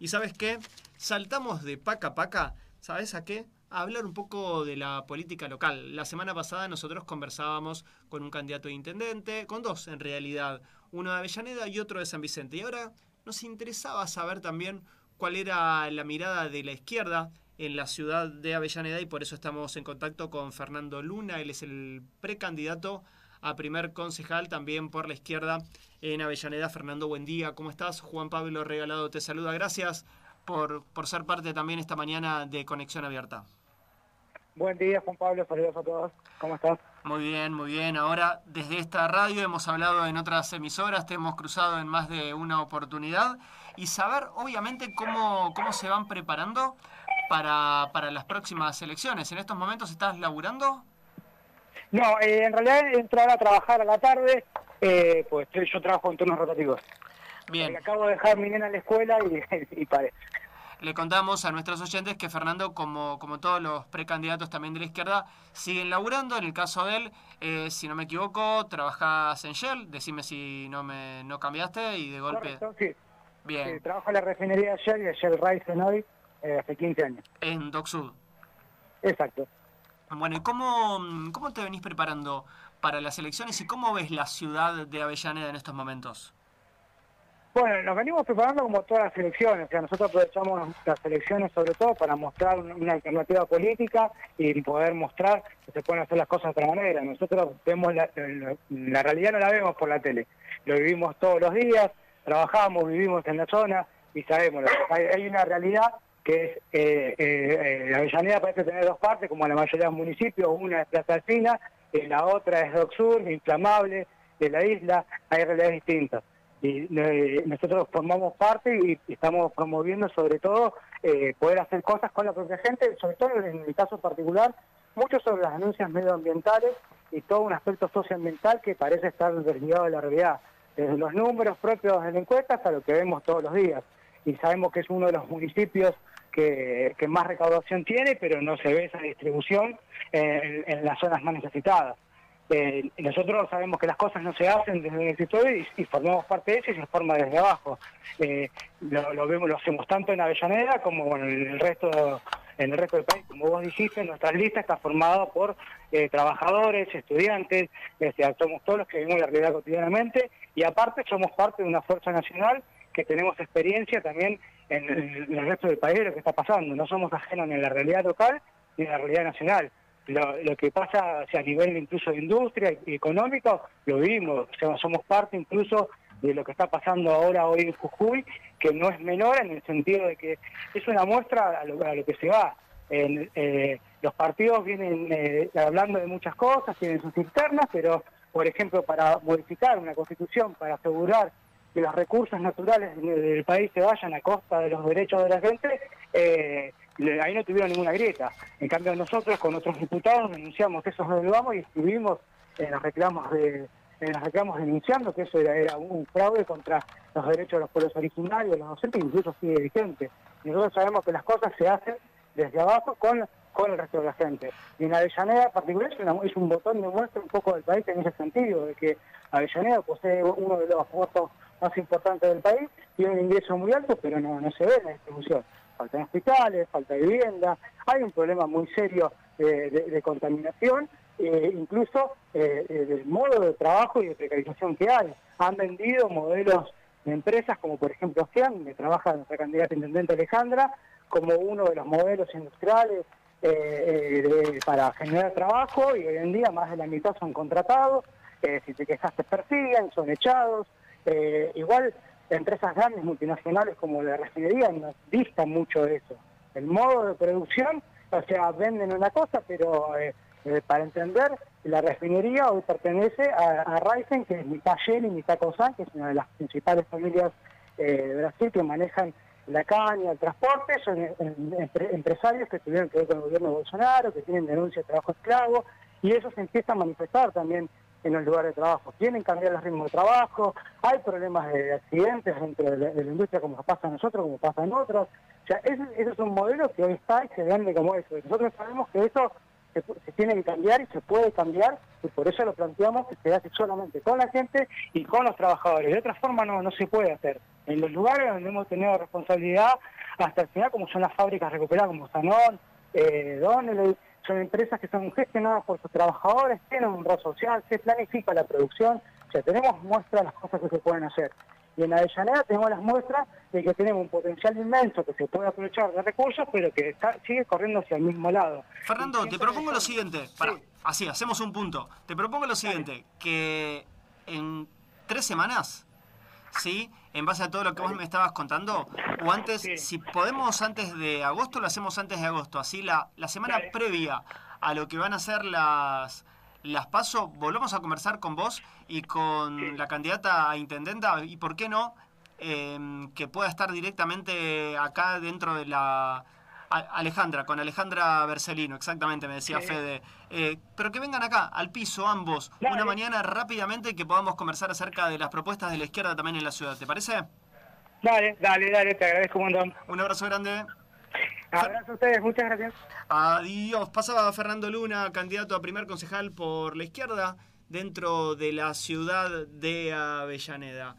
Y sabes qué, saltamos de paca a paca, ¿sabes a qué? A hablar un poco de la política local. La semana pasada nosotros conversábamos con un candidato de intendente, con dos en realidad, uno de Avellaneda y otro de San Vicente. Y ahora nos interesaba saber también cuál era la mirada de la izquierda en la ciudad de Avellaneda y por eso estamos en contacto con Fernando Luna, él es el precandidato a primer concejal también por la izquierda en Avellaneda. Fernando, buen día, ¿cómo estás? Juan Pablo Regalado te saluda, gracias por, por ser parte también esta mañana de Conexión Abierta. Buen día, Juan Pablo, saludos a todos, ¿cómo estás? Muy bien, muy bien. Ahora, desde esta radio hemos hablado en otras emisoras, te hemos cruzado en más de una oportunidad y saber, obviamente, cómo, cómo se van preparando para, para las próximas elecciones. ¿En estos momentos estás laburando? No, eh, en realidad entrar a trabajar a la tarde, eh, pues yo trabajo en turnos rotativos. Bien. acabo de dejar mi nena en la escuela y, y paré. Le contamos a nuestros oyentes que Fernando, como, como todos los precandidatos también de la izquierda, siguen laburando. En el caso de él, eh, si no me equivoco, trabajas en Shell. Decime si no me no cambiaste y de golpe... Correcto, sí. Bien. trabajo en la refinería de Shell y Shell Rice hoy hace 15 años. En Dock Sud. Exacto. Bueno, ¿y cómo, cómo te venís preparando para las elecciones y cómo ves la ciudad de Avellaneda en estos momentos? Bueno, nos venimos preparando como todas las elecciones, o sea, nosotros aprovechamos las elecciones sobre todo para mostrar una alternativa política y poder mostrar que se pueden hacer las cosas de otra manera. Nosotros vemos la, la realidad no la vemos por la tele, lo vivimos todos los días, trabajamos, vivimos en la zona y sabemos, hay una realidad que es, eh, eh, Avellaneda parece tener dos partes, como la mayoría de los municipios, una es Plaza Alcina, y la otra es Doc Sur, inflamable, de la isla, hay realidades distintas. Y eh, nosotros formamos parte y, estamos promoviendo sobre todo eh, poder hacer cosas con la propia gente, sobre todo en mi caso particular, mucho sobre las denuncias medioambientales y todo un aspecto socioambiental que parece estar desligado de la realidad, desde los números propios de la encuesta hasta lo que vemos todos los días. Y sabemos que es uno de los municipios que, más recaudación tiene, pero no se ve esa distribución en, las zonas más necesitadas. Eh, nosotros sabemos que las cosas no se hacen desde el escritorio y, formamos parte de eso y se forma desde abajo. Eh, lo, vemos, lo hacemos tanto en Avellaneda como en el resto del país. Como vos dijiste, nuestra lista está formada por eh, trabajadores, estudiantes, somos todos los que vivimos la realidad cotidianamente y aparte somos parte de una fuerza nacional que tenemos experiencia también en, el resto del país de lo que está pasando. No somos ajenos ni a la realidad local ni a la realidad nacional. Lo, que pasa a nivel incluso de industria y económico, lo vimos, somos parte incluso de lo que está pasando ahora hoy en Jujuy, que no es menor en el sentido de que es una muestra a lo, que se va. Eh, los partidos vienen eh, hablando de muchas cosas, tienen sus internas, pero, por ejemplo, para modificar una constitución, para asegurar que los recursos naturales del país se vayan a costa de los derechos de la gente, eh, ahí no tuvieron ninguna grieta. En cambio nosotros con otros diputados denunciamos que eso no lo vamos y estuvimos en los reclamos de en los reclamos denunciando que eso era, un fraude contra los derechos de los pueblos originarios, los docentes, incluso sigue vigente. Nosotros sabemos que las cosas se hacen desde abajo con, con el resto de la gente. Y en Avellaneda, en particular, es, un botón de muestra un poco del país en ese sentido, de que Avellaneda posee uno de los votos más importante del país, tiene un ingreso muy alto, pero no, no se ve en la distribución. Faltan hospitales, falta vivienda, hay un problema muy serio de, contaminación, eh, incluso eh, eh, del modo de trabajo y de precarización que hay. Han vendido modelos de empresas como por ejemplo FIAN, que trabaja nuestra candidata intendente Alejandra, como uno de los modelos industriales para generar trabajo y hoy en día más de la mitad son contratados, si te quejas te persiguen, son echados, eh, igual empresas grandes multinacionales como la refinería nos distan mucho de eso. El modo de producción, o sea, venden una cosa, pero eh, eh, para entender, la refinería hoy pertenece a, a que es mitad Shell y mitad Cosan, que es una de las principales familias de Brasil que manejan la caña, el transporte, son empresarios que tuvieron que ver con el gobierno de Bolsonaro, que tienen denuncias de trabajo esclavo, y eso se empieza a manifestar también en los lugares de trabajo. Que cambiar los ritmos de trabajo, hay problemas de accidentes dentro de la, industria como pasa a nosotros, como pasa en otros. O sea, ese, es un modelo que hoy está y se vende como eso. Nosotros sabemos que eso se, se tiene que cambiar y se puede cambiar, y por eso lo planteamos que se hace solamente con la gente y con los trabajadores. De otra forma no, no se puede hacer. En los lugares donde hemos tenido responsabilidad hasta el final, como son las fábricas recuperadas, como Sanón, eh, Donnelly, son empresas que son gestionadas por sus trabajadores, tienen un rol social, se planifica la producción, o sea, tenemos muestras de las cosas que se pueden hacer. Y en Avellaneda tenemos las muestras de que tenemos un potencial inmenso que se puede aprovechar de recursos, pero que está, sigue corriendo hacia el mismo lado. Fernando, te propongo lo siguiente, para, así, hacemos un punto. Te propongo lo siguiente, que en tres semanas, ¿sí? En base a todo lo que vos me estabas contando, o antes, si podemos antes de agosto, lo hacemos antes de agosto, así la, la semana previa a lo que van a ser las las paso, volvamos a conversar con vos y con la candidata a intendenta y por qué no em, que pueda estar directamente acá dentro de la Alejandra, con Alejandra Bercelino, exactamente, me decía Fede. Eh, pero que vengan acá, al piso, ambos, una mañana rápidamente que podamos conversar acerca de las propuestas de la izquierda también en la ciudad, ¿te parece? Dale, dale, dale, te agradezco un montón. Un abrazo grande. Abrazo a ustedes, muchas gracias. Adiós. Pasaba Fernando Luna, candidato a primer concejal por la izquierda dentro de la ciudad de Avellaneda.